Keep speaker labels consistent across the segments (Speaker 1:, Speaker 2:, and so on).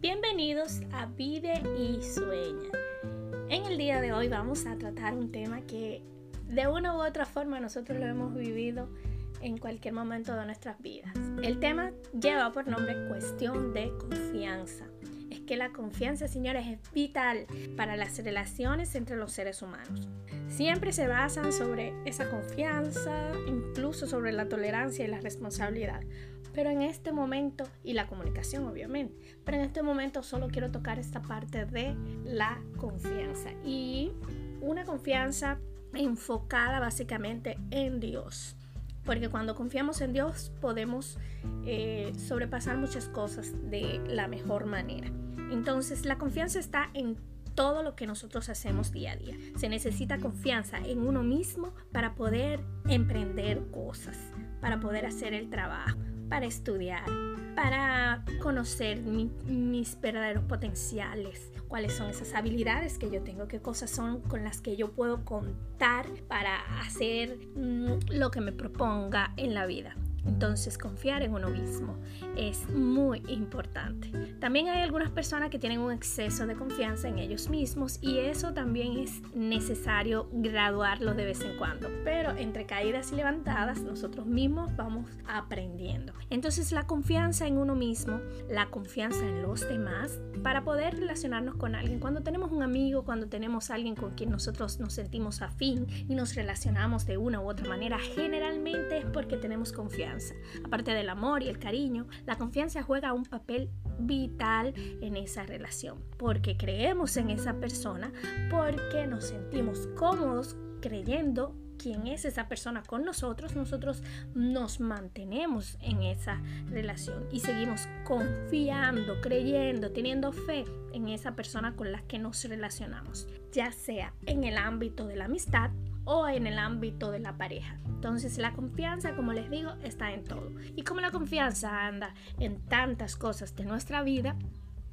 Speaker 1: Bienvenidos a Vive y Sueña. En el día de hoy vamos a tratar un tema que de una u otra forma nosotros lo hemos vivido en cualquier momento de nuestras vidas. El tema lleva por nombre cuestión de confianza. Que la confianza, señores, es vital para las relaciones entre los seres humanos. Siempre se basan sobre esa confianza, incluso sobre la tolerancia y la responsabilidad. Pero en este momento, y la comunicación obviamente, pero en este momento solo quiero tocar esta parte de la confianza. Y una confianza enfocada básicamente en Dios. Porque cuando confiamos en Dios podemos eh, sobrepasar muchas cosas de la mejor manera. Entonces la confianza está en todo lo que nosotros hacemos día a día. Se necesita confianza en uno mismo para poder emprender cosas, para poder hacer el trabajo, para estudiar, para conocer mis verdaderos potenciales, cuáles son esas habilidades que yo tengo, qué cosas son con las que yo puedo contar para hacer mm, lo que me proponga en la vida. Entonces confiar en uno mismo es muy importante. También hay algunas personas que tienen un exceso de confianza en ellos mismos y eso también es necesario graduarlo de vez en cuando. Pero entre caídas y levantadas nosotros mismos vamos aprendiendo. Entonces la confianza en uno mismo, la confianza en los demás para poder relacionarnos con alguien. Cuando tenemos un amigo, cuando tenemos alguien con quien nosotros nos sentimos afín y nos relacionamos de una u otra manera, generalmente es porque tenemos confianza Aparte del amor y el cariño, la confianza juega un papel vital en esa relación, porque creemos en esa persona, porque nos sentimos cómodos creyendo quién es esa persona con nosotros, nosotros nos mantenemos en esa relación y seguimos confiando, creyendo, teniendo fe en esa persona con la que nos relacionamos, ya sea en el ámbito de la amistad o en el ámbito de la pareja. Entonces la confianza, como les digo, está en todo. Y como la confianza anda en tantas cosas de nuestra vida,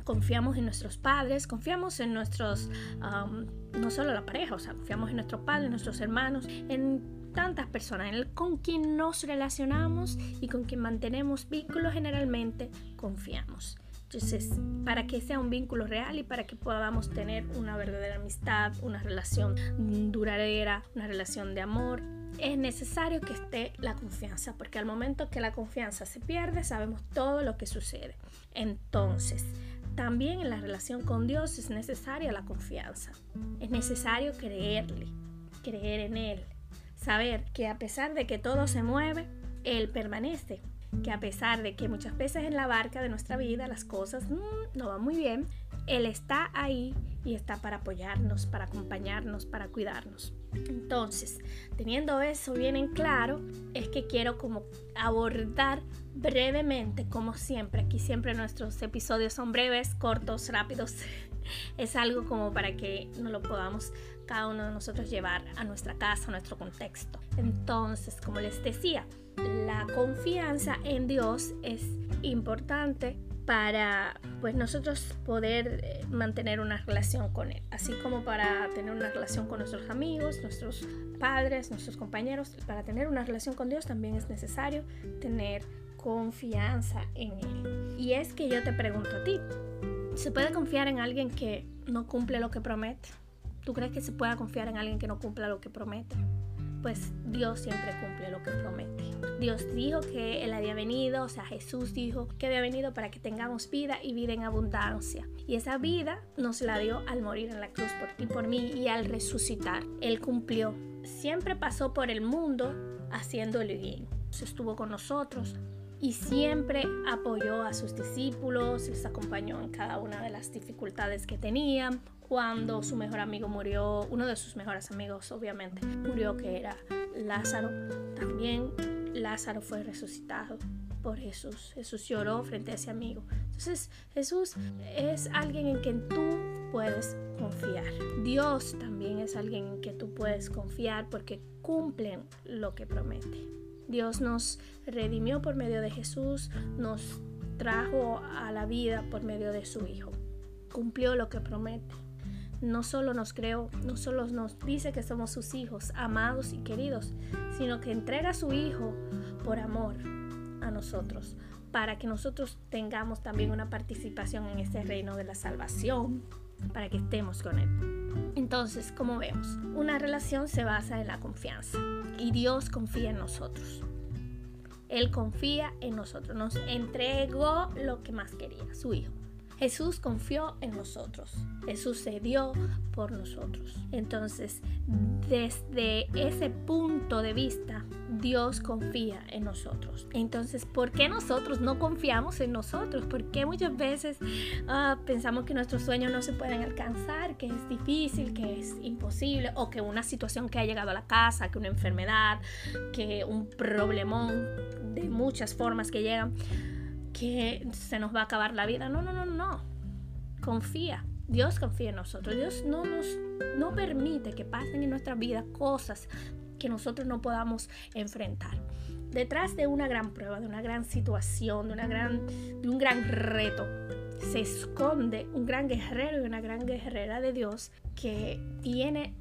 Speaker 1: confiamos en nuestros padres, confiamos en nuestros, no solo la pareja, o sea, confiamos en nuestros padres, en nuestros hermanos, en tantas personas, con quien nos relacionamos y con quien mantenemos vínculos, generalmente confiamos. Entonces, para que sea un vínculo real y para que podamos tener una verdadera amistad, una relación duradera, una relación de amor, es necesario que esté la confianza, porque al momento que la confianza se pierde, sabemos todo lo que sucede. Entonces, también en la relación con Dios es necesaria la confianza. Es necesario creerle, creer en Él, saber que a pesar de que todo se mueve, Él permanece que a pesar de que muchas veces en la barca de nuestra vida las cosas mm, no van muy bien, Él está ahí y está para apoyarnos, para acompañarnos, para cuidarnos. Entonces, teniendo eso bien en claro, es que quiero como abordar brevemente, como siempre, aquí siempre nuestros episodios son breves, cortos, rápidos. Es algo como para que no lo podamos cada uno de nosotros llevar a nuestra casa, a nuestro contexto. Entonces, como les decía, la confianza en Dios es importante para pues nosotros poder eh, mantener una relación con él, así como para tener una relación con nuestros amigos, nuestros padres, nuestros compañeros, para tener una relación con Dios también es necesario tener confianza en él. Y es que yo te pregunto a ti, ¿se puede confiar en alguien que no cumple lo que promete? ¿Tú crees que se pueda confiar en alguien que no cumpla lo que promete? Pues Dios siempre cumple lo que promete. Dios dijo que Él había venido, o sea, Jesús dijo que había venido para que tengamos vida y vida en abundancia. Y esa vida nos la dio al morir en la cruz por ti, por mí y al resucitar. Él cumplió. Siempre pasó por el mundo haciéndole bien. Estuvo con nosotros, y siempre apoyó a sus discípulos, les acompañó en cada una de las dificultades que tenían. Cuando su mejor amigo murió, uno de sus mejores amigos obviamente murió, que era Lázaro, también Lázaro fue resucitado por Jesús. Jesús lloró frente a ese amigo. Entonces Jesús es alguien en quien tú puedes confiar. Dios también es alguien en quien tú puedes confiar porque cumplen lo que promete. Dios nos redimió por medio de Jesús, nos trajo a la vida por medio de su Hijo. Cumplió lo que promete. No solo nos creó, no solo nos dice que somos sus hijos, amados y queridos, sino que entrega a su Hijo por amor a nosotros, para que nosotros tengamos también una participación en este reino de la salvación, para que estemos con Él. Entonces, como vemos, una relación se basa en la confianza y Dios confía en nosotros. Él confía en nosotros, nos entregó lo que más quería, su Hijo. Jesús confió en nosotros. Jesús se dio por nosotros. Entonces, desde ese punto de vista, Dios confía en nosotros. Entonces, ¿por qué nosotros no confiamos en nosotros? ¿Por qué muchas veces ah, pensamos que nuestros sueños no se pueden alcanzar, que es difícil, que es imposible, o que una situación que ha llegado a la casa, que una enfermedad, que un problemón de muchas formas que llegan? Que se nos va a acabar la vida. No, no, no, no. Confía. Dios confía en nosotros. Dios no nos no permite que pasen en nuestra vida cosas que nosotros no podamos enfrentar. Detrás de una gran prueba, de una gran situación, de, una gran, de un gran reto, se esconde un gran guerrero y una gran guerrera de Dios que tiene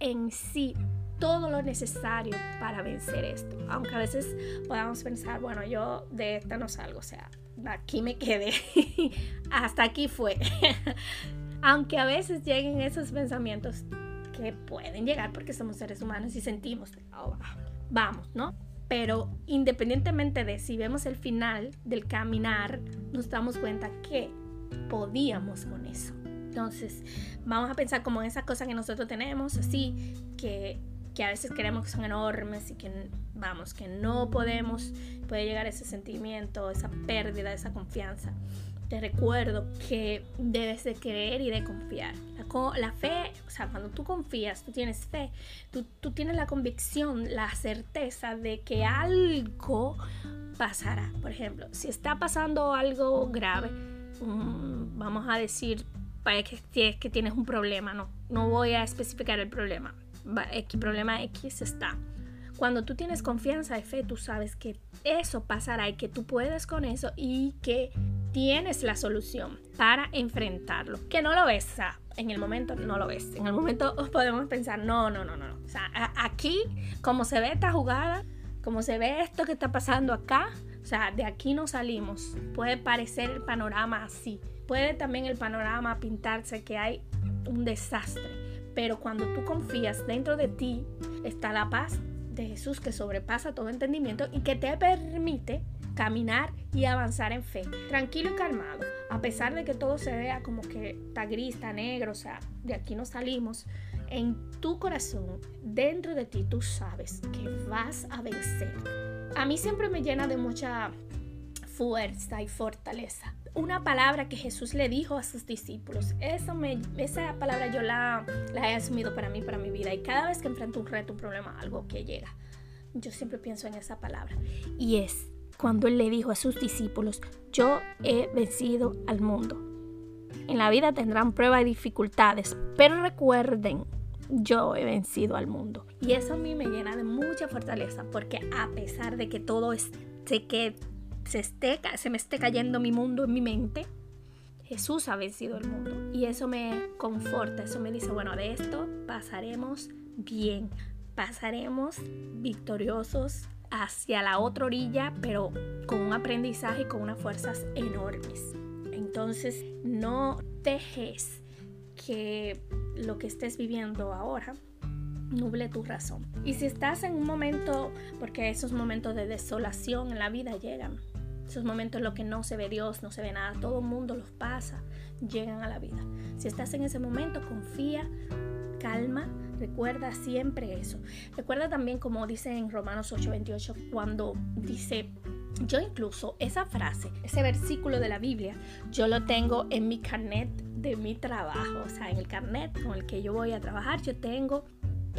Speaker 1: en sí todo lo necesario para vencer esto. Aunque a veces podamos pensar, bueno, yo de esta no salgo, o sea, aquí me quedé, hasta aquí fue. Aunque a veces lleguen esos pensamientos que pueden llegar porque somos seres humanos y sentimos, oh, vamos, ¿no? Pero independientemente de si vemos el final del caminar, nos damos cuenta que podíamos con eso. Entonces, vamos a pensar como en esas cosas que nosotros tenemos, así, que que a veces creemos que son enormes y que vamos, que no podemos, puede llegar ese sentimiento, esa pérdida, esa confianza. Te recuerdo que debes de creer y de confiar. La, fe, o sea, cuando tú confías, tú tienes fe, tú, tú tienes la convicción, la certeza de que algo pasará. Por ejemplo, si está pasando algo grave, mm, vamos a decir, que, que tienes un problema, no, no voy a especificar el problema X problema X está. Cuando tú tienes confianza y fe, tú sabes que eso pasará y que tú puedes con eso y que tienes la solución para enfrentarlo. Que no lo ves, en el momento no lo ves. En el momento podemos pensar, no, no, no, no. O sea, aquí, como se ve esta jugada, como se ve esto que está pasando acá, o sea, de aquí no salimos. Puede parecer el panorama así. Puede también el panorama pintarse que hay un desastre pero cuando tú confías dentro de ti está la paz de Jesús que sobrepasa todo entendimiento y que te permite caminar y avanzar en fe, tranquilo y calmado, a pesar de que todo se vea como que está gris, está negro, o sea, de aquí no salimos. En tu corazón, dentro de ti, tú sabes que vas a vencer. A mí siempre me llena de mucha fuerza y fortaleza una palabra que Jesús le dijo a sus discípulos. Esa palabra yo la, he asumido para mí, para mi vida. Y cada vez que enfrento un reto, un problema, algo que llega, yo siempre pienso en esa palabra. Y es cuando Él le dijo a sus discípulos, yo he vencido al mundo. En la vida tendrán pruebas y dificultades, pero recuerden, yo he vencido al mundo. Y eso a mí me llena de mucha fortaleza, porque a pesar de que todo esté que se, esté, se me esté cayendo mi mundo en mi mente, Jesús ha vencido el mundo. Y eso me conforta, eso me dice, bueno, de esto pasaremos bien, pasaremos victoriosos hacia la otra orilla, pero con un aprendizaje y con unas fuerzas enormes. Entonces, no dejes que lo que estés viviendo ahora nuble tu razón. Y si estás en un momento, porque esos momentos de desolación en la vida llegan, esos momentos en los que no se ve Dios, no se ve nada, todo el mundo los pasa, llegan a la vida. Si estás en ese momento, confía, calma, recuerda siempre eso. Recuerda también como dice en Romanos 8:28 cuando dice, yo incluso esa frase, ese versículo de la Biblia, yo lo tengo en mi carnet de mi trabajo, o sea, en el carnet con el que yo voy a trabajar, yo tengo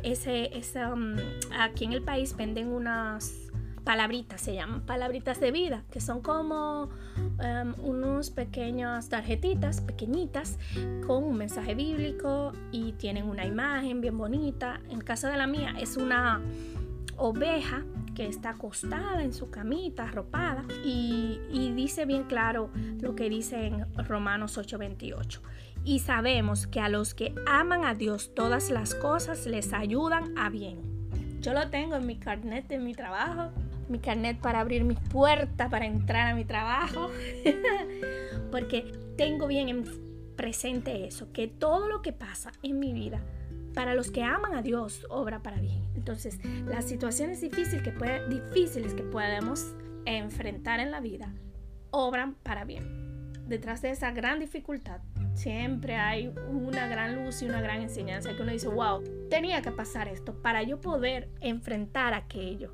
Speaker 1: ese, esa, um, aquí en el país venden unas palabritas, se llaman palabritas de vida, que son como um, unos pequeñas tarjetitas pequeñitas con un mensaje bíblico y tienen una imagen bien bonita. En el caso de la mía es una oveja que está acostada en su camita, arropada, y, y dice bien claro lo que dice en Romanos 8:28. y sabemos que a los que aman a Dios todas las cosas les ayudan a bien. Yo lo tengo en mi carnet de mi trabajo, mi carnet para abrir mis puertas, para entrar a mi trabajo, porque tengo bien en presente eso, que todo lo que pasa en mi vida, para los que aman a Dios, obra para bien. Entonces, las situaciones difíciles que, puede, difíciles que podemos enfrentar en la vida, obran para bien. Detrás de esa gran dificultad siempre hay una gran luz y una gran enseñanza que uno dice, wow, tenía que pasar esto para yo poder enfrentar aquello,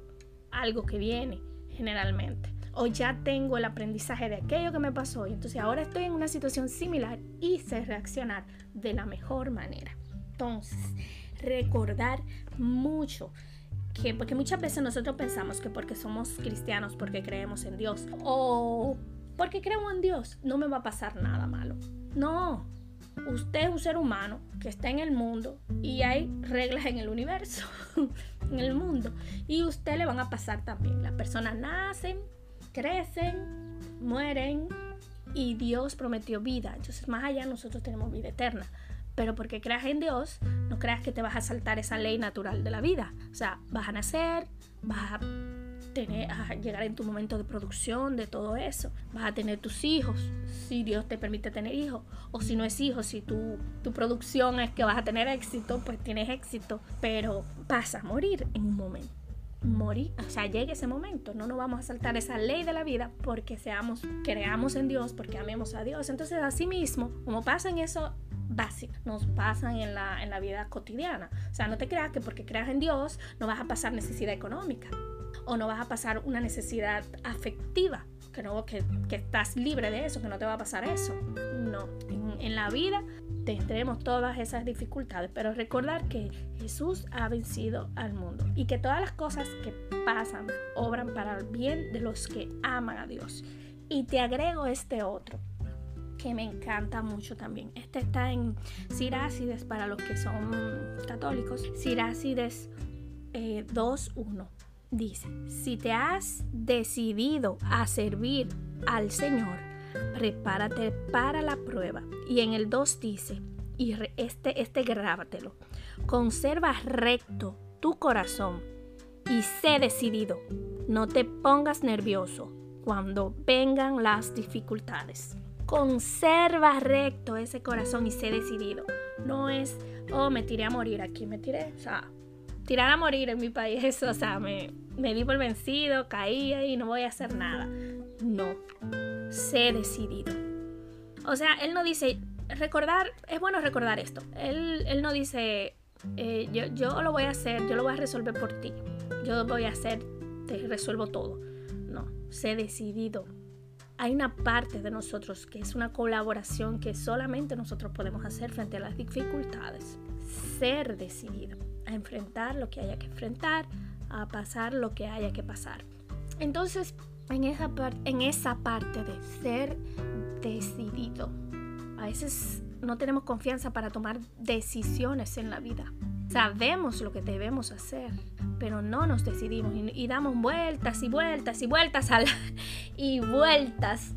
Speaker 1: algo que viene generalmente. O ya tengo el aprendizaje de aquello que me pasó y entonces ahora estoy en una situación similar y sé reaccionar de la mejor manera. Entonces, recordar mucho que, porque muchas veces nosotros pensamos que porque somos cristianos, porque creemos en Dios o porque creo en Dios, no me va a pasar nada malo. No, usted es un ser humano que está en el mundo y hay reglas en el universo, en el mundo. Y usted le van a pasar también. Las personas nacen, crecen, mueren y Dios prometió vida. Entonces, más allá nosotros tenemos vida eterna. Pero porque creas en Dios, no creas que te vas a saltar esa ley natural de la vida. O sea, vas a nacer, vas a a llegar en tu momento de producción de todo eso. Vas a tener tus hijos, si Dios te permite tener hijos. O si no es hijo, si tu, tu producción es que vas a tener éxito, pues tienes éxito. Pero vas a morir en un momento. Morir, o sea, llegue ese momento. No nos vamos a saltar esa ley de la vida porque seamos, creamos en Dios, porque amemos a Dios. Entonces, así mismo, como pasa en eso básicos nos pasan en la, en la vida cotidiana. O sea, no te creas que porque creas en Dios no vas a pasar necesidad económica o no vas a pasar una necesidad afectiva, que, no, que, que estás libre de eso, que no te va a pasar eso. No, en, la vida tendremos todas esas dificultades, pero recordar que Jesús ha vencido al mundo y que todas las cosas que pasan obran para el bien de los que aman a Dios. Y te agrego este otro, que me encanta mucho también. Este está en Sirácides para los que son católicos. Sirácides 2.1 eh, dice, si te has decidido a servir al Señor, prepárate para la prueba. Y en el 2 dice, y este, este grábatelo, conserva recto tu corazón y sé decidido. No te pongas nervioso cuando vengan las dificultades. Conserva recto ese corazón y sé decidido. No es, oh, me tiré a morir aquí, me tiré, o sea, tirar a morir en mi país, eso, o sea, me, me di por vencido, caí y no voy a hacer nada. No, sé decidido. O sea, él no dice, recordar, es bueno recordar esto. Él, él no dice, eh, yo, yo lo voy a hacer, yo lo voy a resolver por ti. Yo voy a hacer, te resuelvo todo. No, sé decidido hay una parte de nosotros que es una colaboración que solamente nosotros podemos hacer frente a las dificultades. Ser decidido a enfrentar lo que haya que enfrentar, a pasar lo que haya que pasar. Entonces, en esa, en esa parte de ser decidido, a veces no tenemos confianza para tomar decisiones en la vida. Sabemos lo que debemos hacer, pero no nos decidimos y, damos vueltas y vueltas y vueltas y vueltas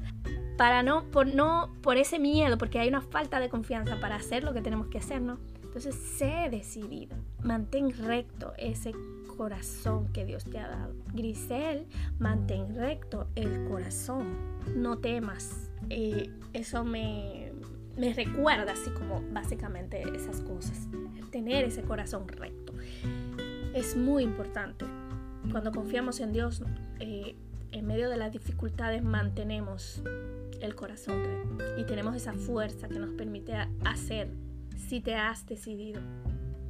Speaker 1: para no por no por ese miedo, porque hay una falta de confianza para hacer lo que tenemos que hacer, ¿no? Entonces, sé decidido, mantén recto ese corazón que Dios te ha dado. Grisel, mantén recto el corazón, no temas. Eh, eso me, me recuerda así como básicamente esas cosas tener ese corazón recto. Es muy importante. Cuando confiamos en Dios, eh, en medio de las dificultades mantenemos el corazón recto y tenemos esa fuerza que nos permite hacer si te has decidido.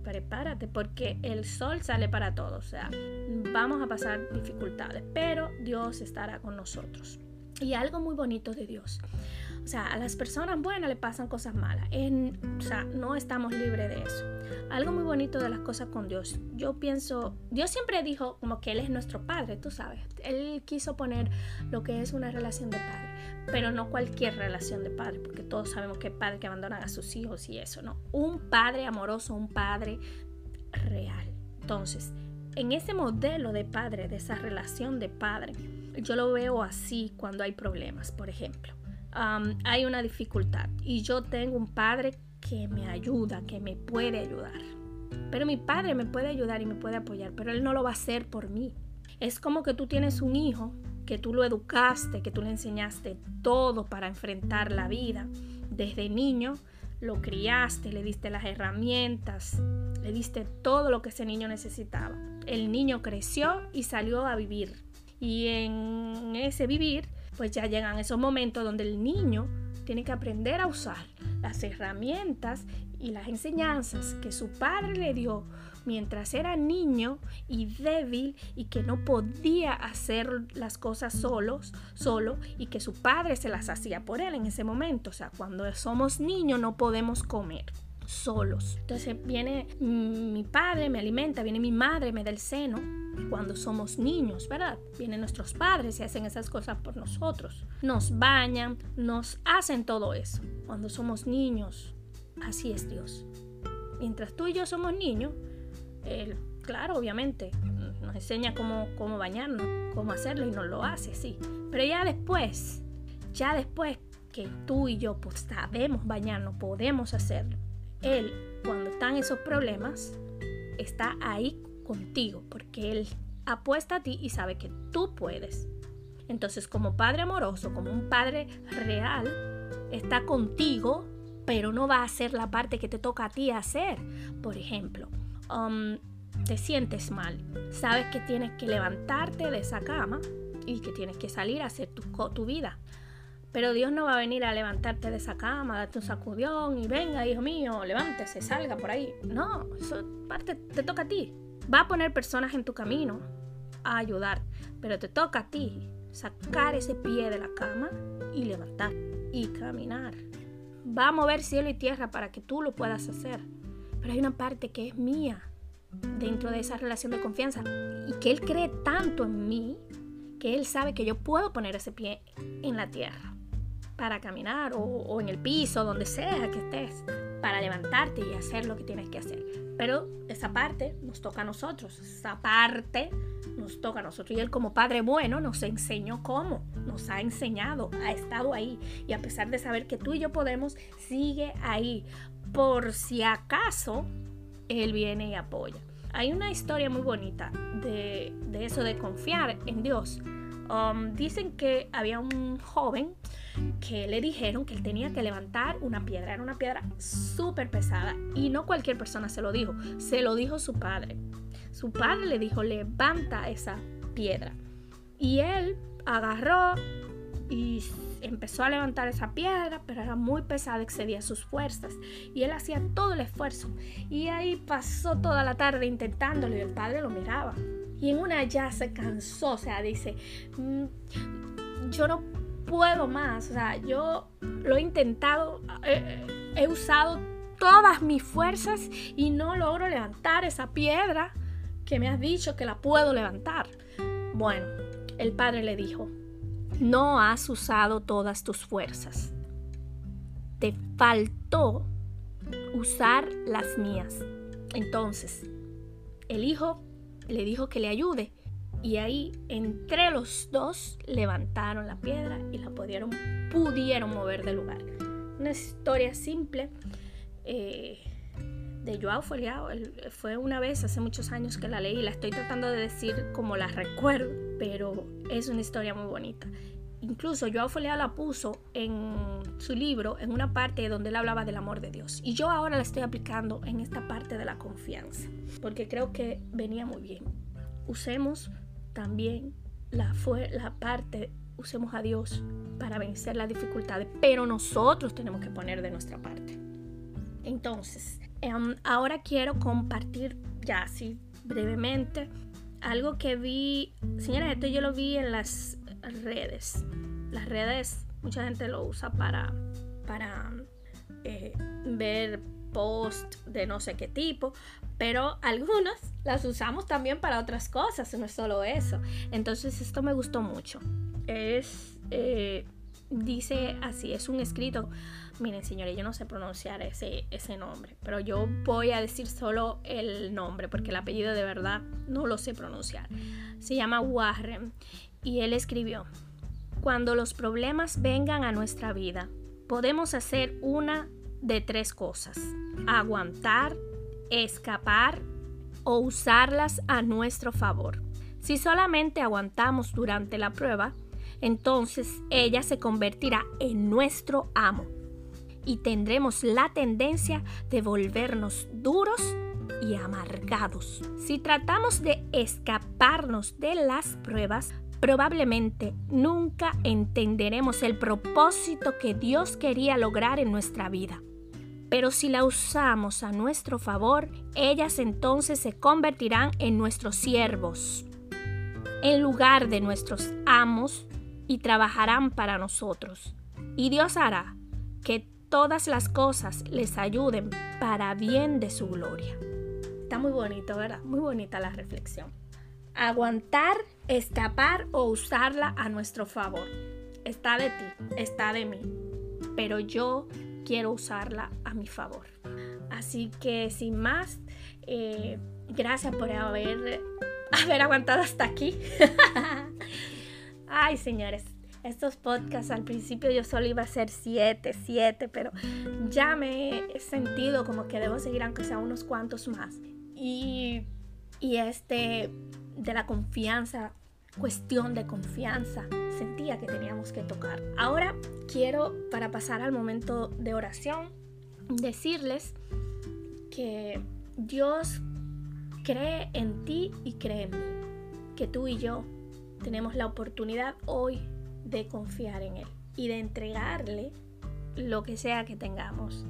Speaker 1: Prepárate porque el sol sale para todos, o sea, vamos a pasar dificultades, pero Dios estará con nosotros. Y algo muy bonito de Dios o sea, a las personas buenas le pasan cosas malas. En, o sea, no estamos libres de eso. Algo muy bonito de las cosas con Dios. Yo pienso, Dios siempre dijo como que Él es nuestro Padre, tú sabes. Él quiso poner lo que es una relación de padre, pero no cualquier relación de padre, porque todos sabemos que hay padres que abandonan a sus hijos y eso, ¿no? Un padre amoroso, un padre real. Entonces, en ese modelo de padre, de esa relación de padre, yo lo veo así cuando hay problemas, por ejemplo hay una dificultad y yo tengo un padre que me ayuda, que me puede ayudar. Pero mi padre me puede ayudar y me puede apoyar, pero él no lo va a hacer por mí. Es como que tú tienes un hijo, que tú lo educaste, que tú le enseñaste todo para enfrentar la vida. Desde niño lo criaste, le diste las herramientas, le diste todo lo que ese niño necesitaba. El niño creció y salió a vivir. Y en ese vivir, pues ya llegan esos momentos donde el niño tiene que aprender a usar las herramientas y las enseñanzas que su padre le dio mientras era niño y débil y que no podía hacer las cosas solos, solo y que su padre se las hacía por él en ese momento. O sea, cuando somos niños no podemos comer solos. Entonces viene mi padre, me alimenta, viene mi madre, me da el seno. Cuando somos niños, ¿verdad? Vienen nuestros padres y hacen esas cosas por nosotros. Nos bañan, nos hacen todo eso. Cuando somos niños, así es Dios. Mientras tú y yo somos niños, Él, claro, obviamente, nos enseña cómo, cómo bañarnos, cómo hacerlo y nos lo hace, sí. Pero ya después, ya después que tú y yo pues, sabemos bañarnos, podemos hacerlo, él, cuando están esos problemas, está ahí contigo, porque Él apuesta a ti y sabe que tú puedes. Entonces, como Padre amoroso, como un Padre real, está contigo, pero no va a hacer la parte que te toca a ti hacer. Por ejemplo, um, te sientes mal, sabes que tienes que levantarte de esa cama y que tienes que salir a hacer tu, tu vida. Pero Dios no va a venir a levantarte de esa cama, darte un sacudión y venga, hijo mío, levántese, salga por ahí. No, eso parte, te toca a ti. Va a poner personas en tu camino a ayudar, pero te toca a ti sacar ese pie de la cama y levantar y caminar. Va a mover cielo y tierra para que tú lo puedas hacer. Pero hay una parte que es mía dentro de esa relación de confianza y que Él cree tanto en mí que Él sabe que yo puedo poner ese pie en la tierra para caminar o, en el piso, donde sea que estés, para levantarte y hacer lo que tienes que hacer. Pero esa parte nos toca a nosotros, esa parte nos toca a nosotros. Y Él como Padre bueno nos enseñó cómo, nos ha enseñado, ha estado ahí. Y a pesar de saber que tú y yo podemos, sigue ahí. Por si acaso Él viene y apoya. Hay una historia muy bonita de, de eso de confiar en Dios. Um, dicen que había un joven que le dijeron que él tenía que levantar una piedra. Era una piedra súper pesada y no cualquier persona se lo dijo, se lo dijo su padre. Su padre le dijo, levanta esa piedra. Y él agarró y empezó a levantar esa piedra, pero era muy pesada, excedía sus fuerzas. Y él hacía todo el esfuerzo. Y ahí pasó toda la tarde intentándolo y el padre lo miraba. Y en una ya se cansó, o sea, dice, mm, yo no puedo más. O sea, yo lo he intentado, he usado todas mis fuerzas y no logro levantar esa piedra que me has dicho que la puedo levantar. Bueno, el padre le dijo, no has usado todas tus fuerzas. Te faltó usar las mías. Entonces, el hijo le dijo que le ayude y ahí entre los dos levantaron la piedra y la pudieron, pudieron mover del lugar. Una historia simple eh, de Joao Foliao. Fue una vez hace muchos años que la leí la estoy tratando de decir como la recuerdo, pero es una historia muy bonita. Incluso Joao Foliao la puso en su libro en una parte donde él hablaba del amor de Dios. Y yo ahora la estoy aplicando en esta parte de la confianza, porque creo que venía muy bien. Usemos también la, la parte, usemos a Dios para vencer las dificultades, pero nosotros tenemos que poner de nuestra parte. Entonces, em, ahora quiero compartir ya así brevemente algo que vi, señora, esto yo lo vi en las redes. Las redes, mucha gente lo usa para, para eh, ver post de no sé qué tipo, pero algunas las usamos también para otras cosas, no es solo eso. Entonces esto me gustó mucho. Es, eh, dice así, es un escrito. Miren, señores, yo no sé pronunciar ese, ese nombre, pero yo voy a decir solo el nombre, porque el apellido de verdad no lo sé pronunciar. Se llama Warren y él escribió, Cuando los problemas vengan a nuestra vida, podemos hacer una de tres cosas. Aguantar, escapar o usarlas a nuestro favor. Si solamente aguantamos durante la prueba, entonces ella se convertirá en nuestro amo y tendremos la tendencia de volvernos duros y amargados. Si tratamos de escaparnos de las pruebas, probablemente nunca entenderemos el propósito que Dios quería lograr en nuestra vida. Pero si la usamos a nuestro favor, ellas entonces se convertirán en nuestros siervos, en lugar de nuestros amos, y trabajarán para nosotros. Y Dios hará que todas las cosas les ayuden para bien de su gloria. Está muy bonito, ¿verdad? Muy bonita la reflexión. Aguantar, escapar o usarla a nuestro favor. Está de ti, está de mí. Pero yo quiero usarla a mi favor. Así que sin más, eh, gracias por haber, haber aguantado hasta aquí. Ay, señores, estos podcasts al principio yo solo iba a hacer siete, siete, pero ya me he sentido como que debo seguir aunque sea unos cuantos más. Y, y este de la confianza, cuestión de confianza, sentía que teníamos que tocar. Ahora quiero, para pasar al momento de oración, decirles que Dios cree en ti y cree en mí. Que tú y yo tenemos la oportunidad hoy de confiar en Él y de entregarle lo que sea que tengamos.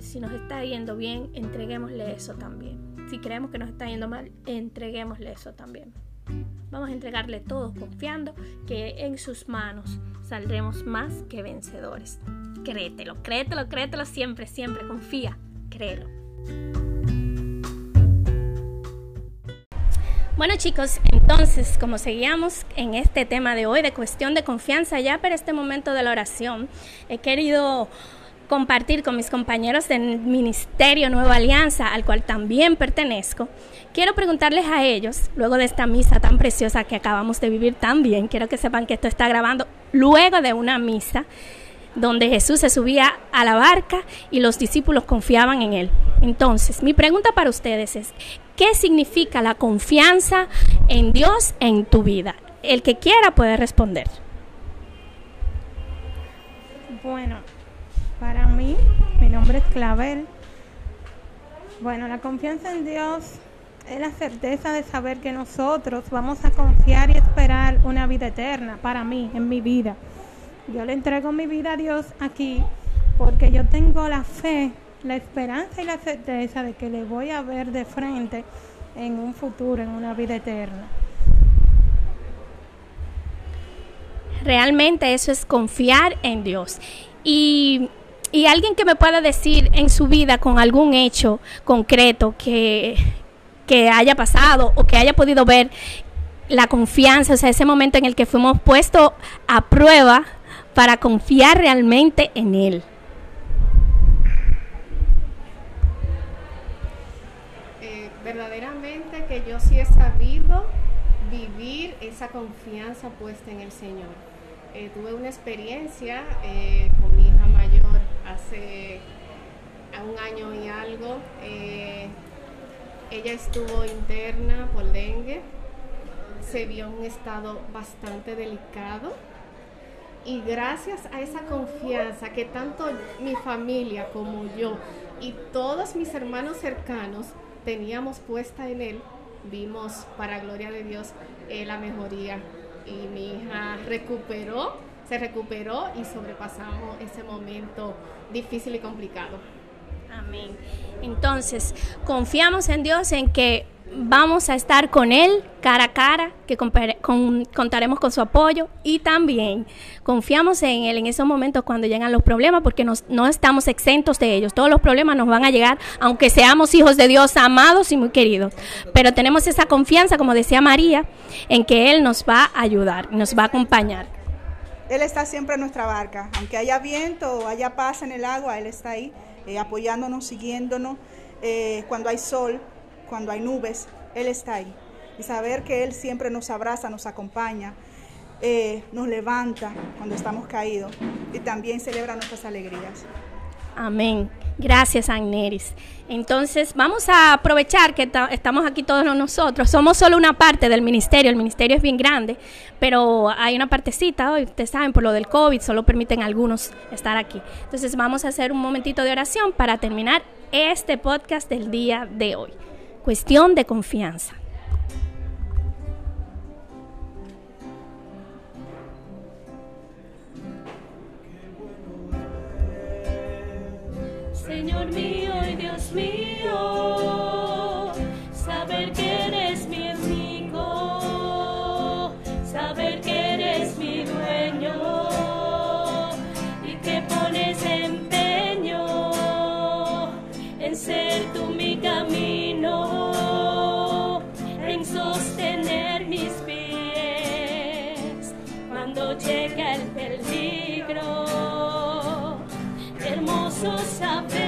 Speaker 1: Si nos está yendo bien, entreguémosle eso también. Si creemos que nos está yendo mal, entreguémosle eso también. Vamos a entregarle todo confiando que en sus manos saldremos más que vencedores. Créetelo, créetelo, créetelo siempre, siempre. Confía, créelo. Bueno chicos, entonces como seguíamos en este tema de hoy de cuestión de confianza, ya para este momento de la oración, he querido compartir con mis compañeros del Ministerio Nueva Alianza, al cual también pertenezco, quiero preguntarles a ellos, luego de esta misa tan preciosa que acabamos de vivir también, quiero que sepan que esto está grabando luego de una misa donde Jesús se subía a la barca y los discípulos confiaban en él. Entonces, mi pregunta para ustedes es, ¿qué significa la confianza en Dios en tu vida? El que quiera puede responder.
Speaker 2: Bueno, para mí, mi nombre es Clavel. Bueno, la confianza en Dios es la certeza de saber que nosotros vamos a confiar y esperar una vida eterna para mí, en mi vida. Yo le entrego mi vida a Dios aquí porque yo tengo la fe la esperanza y la certeza de que le voy a ver de frente en un futuro, en una vida eterna.
Speaker 1: Realmente eso es confiar en Dios. Y, y alguien que me pueda decir en su vida con algún hecho concreto que, que haya pasado o que haya podido ver la confianza, o sea, ese momento en el que fuimos puestos a prueba para confiar realmente en Él.
Speaker 3: verdaderamente que yo sí he sabido vivir esa confianza puesta en el Señor. Eh, tuve una experiencia eh, con hace un año y algo. Eh, ella estuvo interna por dengue, se vio en un estado bastante delicado y gracias a esa confianza que tanto mi familia como yo y todos mis hermanos cercanos teníamos puesta en él, vimos para gloria de Dios eh, la mejoría y mi hija recuperó, se recuperó y sobrepasamos ese momento difícil y complicado.
Speaker 1: Amén. Entonces, confiamos en Dios en que vamos a estar con Él cara a cara, que contaremos con su apoyo y también confiamos en Él en esos momentos cuando llegan los problemas, porque no estamos exentos de ellos. Todos los problemas nos van a llegar, aunque seamos hijos de Dios amados y muy queridos. Pero tenemos esa confianza, como decía María, en que Él nos va a ayudar, nos va a acompañar.
Speaker 4: Él está siempre en nuestra barca, aunque haya viento o haya paz en el agua, Él está ahí eh, apoyándonos, siguiéndonos. Eh, cuando hay sol, cuando hay nubes, Él está ahí. Y saber que Él siempre nos abraza, nos acompaña. eh, nos levanta cuando estamos caídos y también celebra nuestras alegrías.
Speaker 1: Amén. Gracias, Agneris. Entonces, vamos a aprovechar que estamos aquí todos nosotros. Somos solo una parte del ministerio. El ministerio es bien grande, pero hay una partecita hoy. Ustedes saben, por lo del COVID, solo permiten algunos estar aquí. Entonces, vamos a hacer un momentito de oración para terminar este podcast del día de hoy. Cuestión de confianza.
Speaker 5: Señor mío y Dios mío, saber que eres mi amigo, saber que eres mi dueño y que pones empeño en ser tú mi camino, en sostener mis pies cuando llega el peligro. Hermoso saber.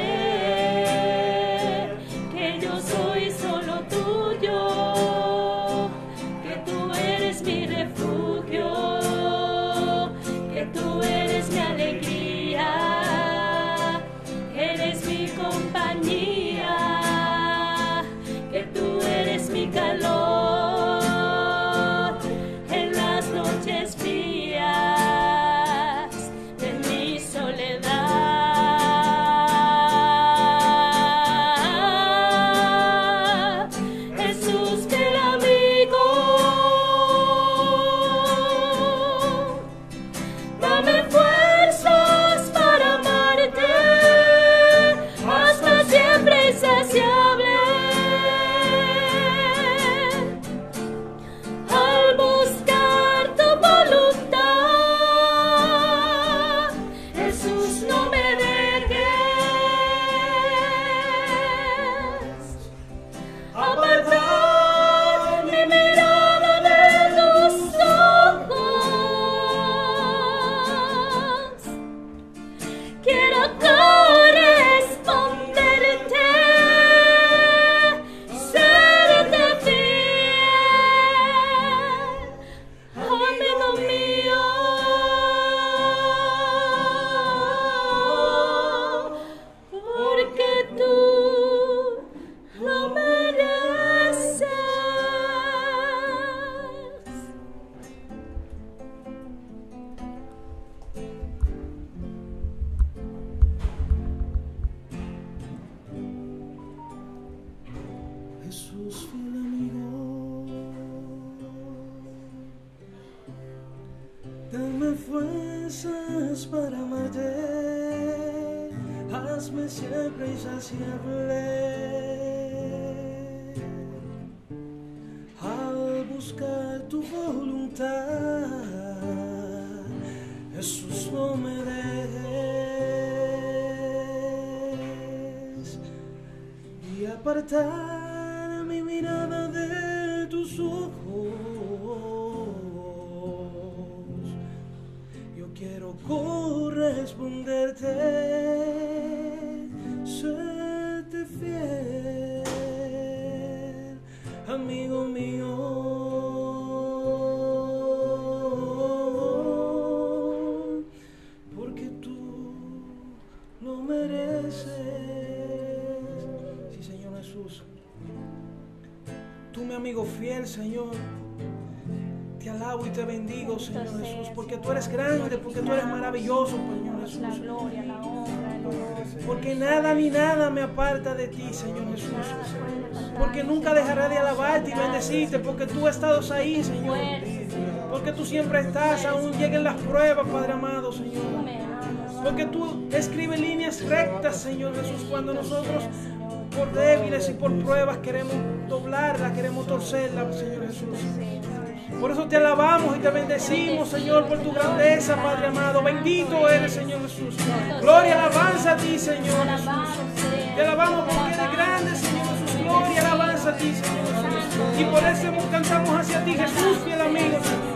Speaker 6: Mi mirada de tus ojos. Yo quiero corresponderte, serte fiel, amigo mío. Amigo fiel, Señor. Te alabo y te bendigo, Señor Jesús, porque tú eres grande, porque tú eres maravilloso, Señor Jesús. Porque nada ni nada me aparta de ti, Señor Jesús. Porque nunca dejaré de alabarte y bendecirte, porque tú estás ahí, Señor. Porque tú siempre estás, aún lleguen las pruebas, Padre amado, Señor. Porque tú escribes líneas rectas, Señor Jesús, cuando nosotros por débiles y por pruebas queremos doblarla, queremos torcerla, Señor Jesús. Por eso te alabamos y te bendecimos, Señor, por tu grandeza, Padre amado. Bendito eres, Señor Jesús. Gloria, alabanza a ti, Señor Jesús. Te alabamos porque eres grande, Señor Jesús. Gloria, alabanza a ti, Señor Jesús. Y por eso cantamos hacia ti, Jesús, fiel amigo, Señor.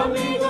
Speaker 7: amigos.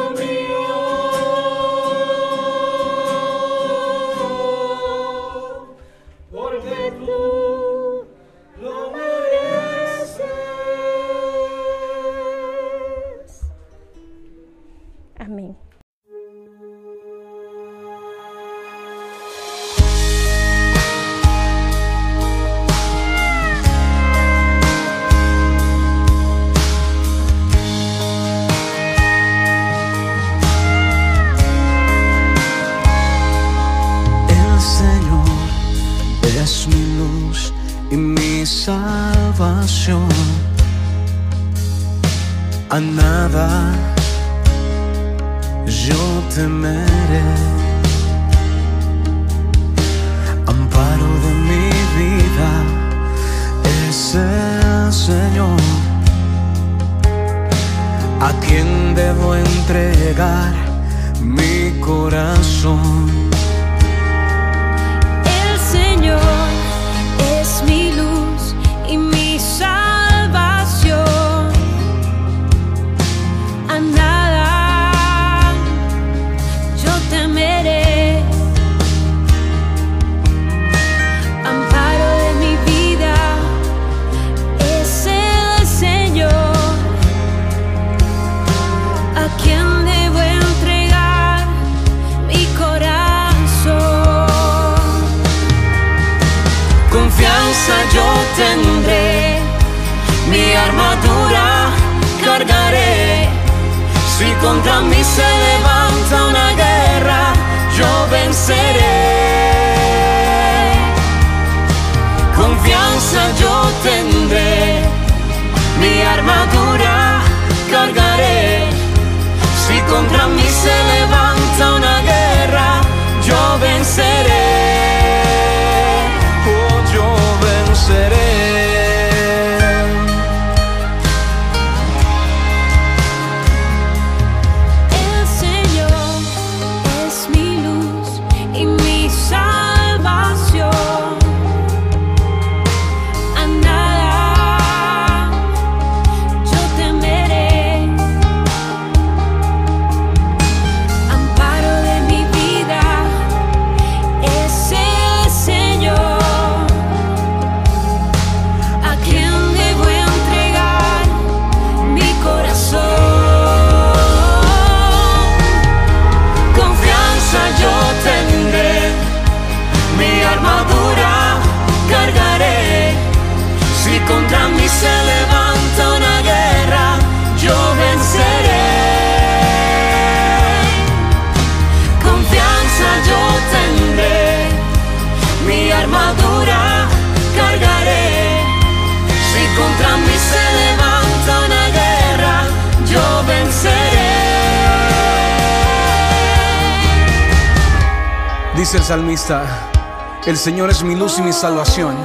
Speaker 7: El Señor
Speaker 5: es mi luz y mi salvación,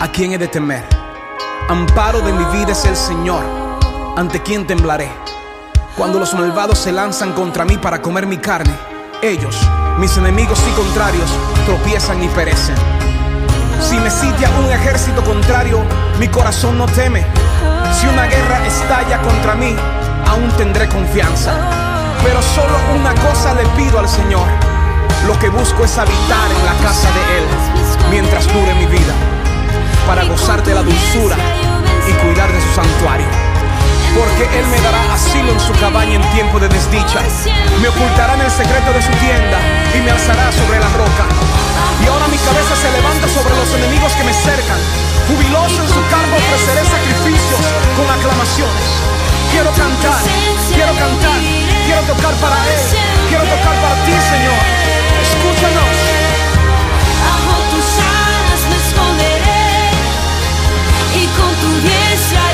Speaker 5: ¿a
Speaker 7: quién he de temer? Amparo de mi vida es el Señor, ¿ante quién temblaré? Cuando los malvados se lanzan contra mí para comer mi carne, ellos, mis enemigos y contrarios, tropiezan y perecen. Si me sitia un ejército contrario, mi corazón no teme. Si una guerra estalla contra mí, aún tendré confianza. Pero solo una cosa le pido al Señor. Lo que busco es habitar en la casa de Él mientras dure mi vida, para gozar de la dulzura y cuidar de su santuario. Porque Él me dará asilo en su cabaña en tiempo de desdicha. Me ocultará en el secreto de su tienda y me alzará sobre la roca. Y ahora mi cabeza se levanta sobre los enemigos que me cercan. Jubiloso en su cargo ofreceré sacrificios con aclamaciones. Quiero cantar, quiero cantar, quiero tocar para Él, quiero tocar para ti, Señor. Esconderé y con tu diestra